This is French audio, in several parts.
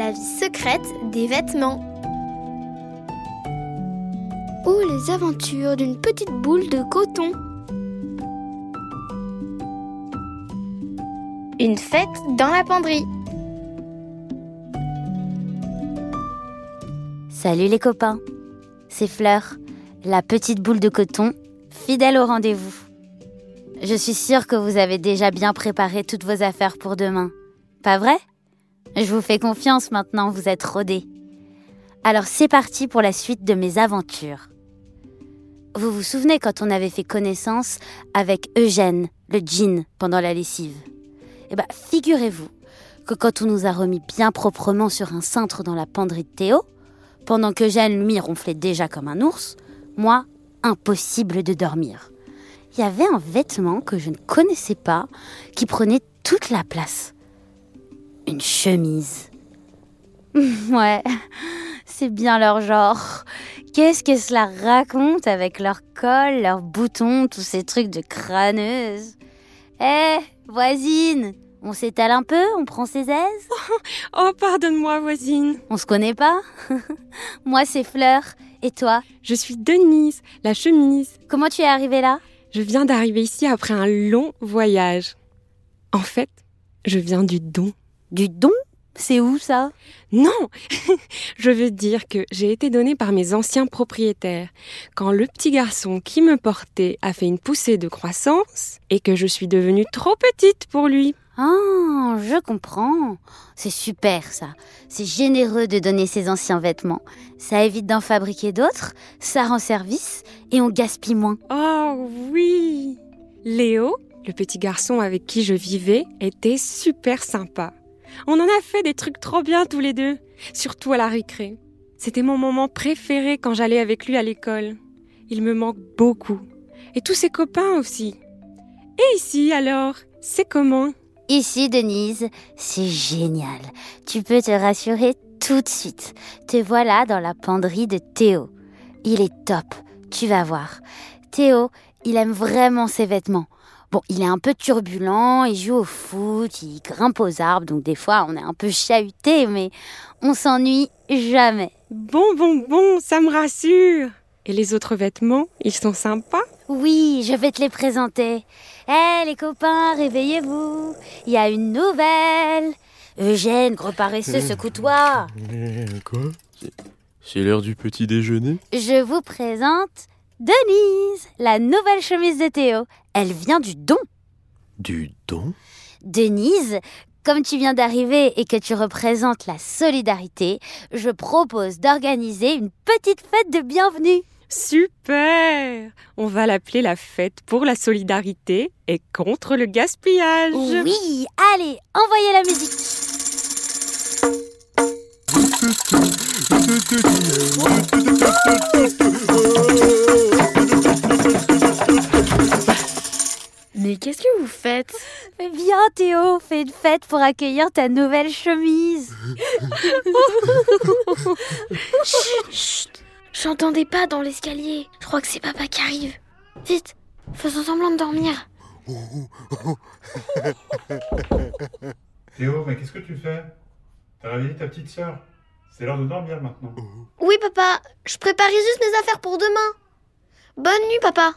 La vie secrète des vêtements. Ou les aventures d'une petite boule de coton. Une fête dans la penderie. Salut les copains, c'est Fleur, la petite boule de coton, fidèle au rendez-vous. Je suis sûre que vous avez déjà bien préparé toutes vos affaires pour demain. Pas vrai? Je vous fais confiance maintenant, vous êtes rodés. Alors c'est parti pour la suite de mes aventures. Vous vous souvenez quand on avait fait connaissance avec Eugène, le djinn, pendant la lessive? Eh bien, figurez-vous que quand on nous a remis bien proprement sur un cintre dans la penderie de Théo, pendant que Eugène, lui, ronflait déjà comme un ours, moi, impossible de dormir. Il y avait un vêtement que je ne connaissais pas qui prenait toute la place. Une chemise. ouais, c'est bien leur genre. Qu'est-ce que cela raconte avec leur col, leurs boutons, tous ces trucs de crâneuse? Eh, voisine, on s'étale un peu, on prend ses aises? Oh, pardonne-moi, voisine. On se connaît pas? Moi, c'est Fleur. Et toi? Je suis Denise, la chemise. Comment tu es arrivée là? Je viens d'arriver ici après un long voyage. En fait, je viens du don. Du don? C'est où ça? Non Je veux dire que j'ai été donnée par mes anciens propriétaires quand le petit garçon qui me portait a fait une poussée de croissance et que je suis devenue trop petite pour lui. Ah, je comprends. C'est super ça. C'est généreux de donner ses anciens vêtements. Ça évite d'en fabriquer d'autres, ça rend service et on gaspille moins. Oh oui Léo, le petit garçon avec qui je vivais, était super sympa. On en a fait des trucs trop bien tous les deux, surtout à la récré. C'était mon moment préféré quand j'allais avec lui à l'école. Il me manque beaucoup. Et tous ses copains aussi. Et ici alors, c'est comment? Ici, Denise, c'est génial. Tu peux te rassurer tout de suite. Te voilà dans la penderie de Théo. Il est top, tu vas voir. Théo, il aime vraiment ses vêtements. Bon, il est un peu turbulent, il joue au foot, il grimpe aux arbres, donc des fois on est un peu chahuté, mais on s'ennuie jamais. Bon, bon, bon, ça me rassure. Et les autres vêtements, ils sont sympas? Oui, je vais te les présenter. Hé les copains, réveillez-vous. Il y a une nouvelle. Eugène, gros paresseux, secoue-toi. Quoi? C'est l'heure du petit déjeuner? Je vous présente Denise, la nouvelle chemise de Théo. Elle vient du don. Du don? Denise, comme tu viens d'arriver et que tu représentes la solidarité, je propose d'organiser une petite fête de bienvenue. Super On va l'appeler la fête pour la solidarité et contre le gaspillage. Oui, allez, envoyez la musique. Mais qu'est-ce que vous faites? Mais viens Théo, fais une fête pour accueillir ta nouvelle chemise. Chut J'entendais pas dans l'escalier. Je crois que c'est papa qui arrive. Vite, faisons semblant de dormir. Théo, mais qu'est-ce que tu fais? T'as réveillé ta petite sœur C'est l'heure de dormir maintenant. Oui, papa, je préparais juste mes affaires pour demain. Bonne nuit, papa.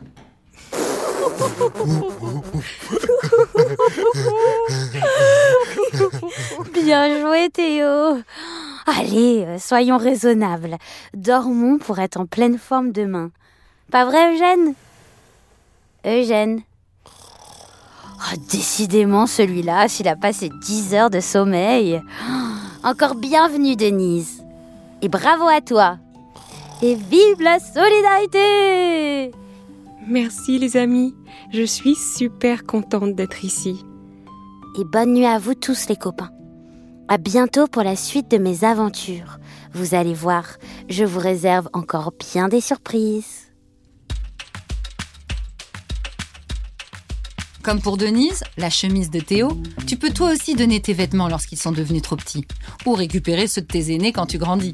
Bien joué Théo. Allez, euh, soyons raisonnables. Dormons pour être en pleine forme demain. Pas vrai Eugène? Eugène Oh, décidément, celui-là, s'il a passé 10 heures de sommeil. Encore bienvenue, Denise. Et bravo à toi. Et vive la solidarité Merci les amis, je suis super contente d'être ici. Et bonne nuit à vous tous les copains. À bientôt pour la suite de mes aventures. Vous allez voir, je vous réserve encore bien des surprises. Comme pour Denise, la chemise de Théo, tu peux toi aussi donner tes vêtements lorsqu'ils sont devenus trop petits, ou récupérer ceux de tes aînés quand tu grandis.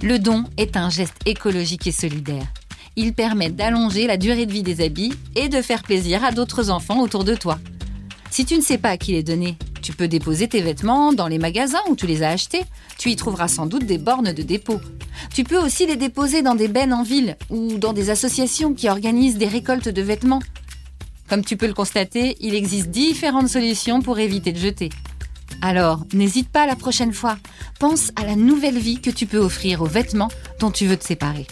Le don est un geste écologique et solidaire. Il permet d'allonger la durée de vie des habits et de faire plaisir à d'autres enfants autour de toi. Si tu ne sais pas à qui les donner, Tu peux déposer tes vêtements dans les magasins où tu les as achetés. Tu y trouveras sans doute des bornes de dépôt. Tu peux aussi les déposer dans des bennes en ville ou dans des associations qui organisent des récoltes de vêtements. Comme tu peux le constater, il existe différentes solutions pour éviter de jeter. Alors, n'hésite pas la prochaine fois. Pense à la nouvelle vie que tu peux offrir aux vêtements dont tu veux te séparer.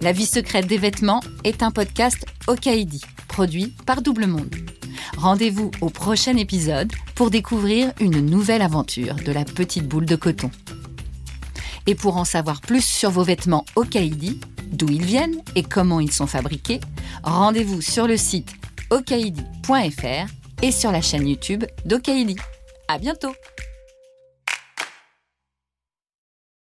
La vie secrète des vêtements est un podcast Okaidi, produit par Double Monde. Rendez-vous au prochain épisode pour découvrir une nouvelle aventure de la petite boule de coton. Et pour en savoir plus sur vos vêtements Okaidi, d'où ils viennent et comment ils sont fabriqués, rendez-vous sur le site okaidi.fr et sur la chaîne YouTube d'Okaidi. À bientôt!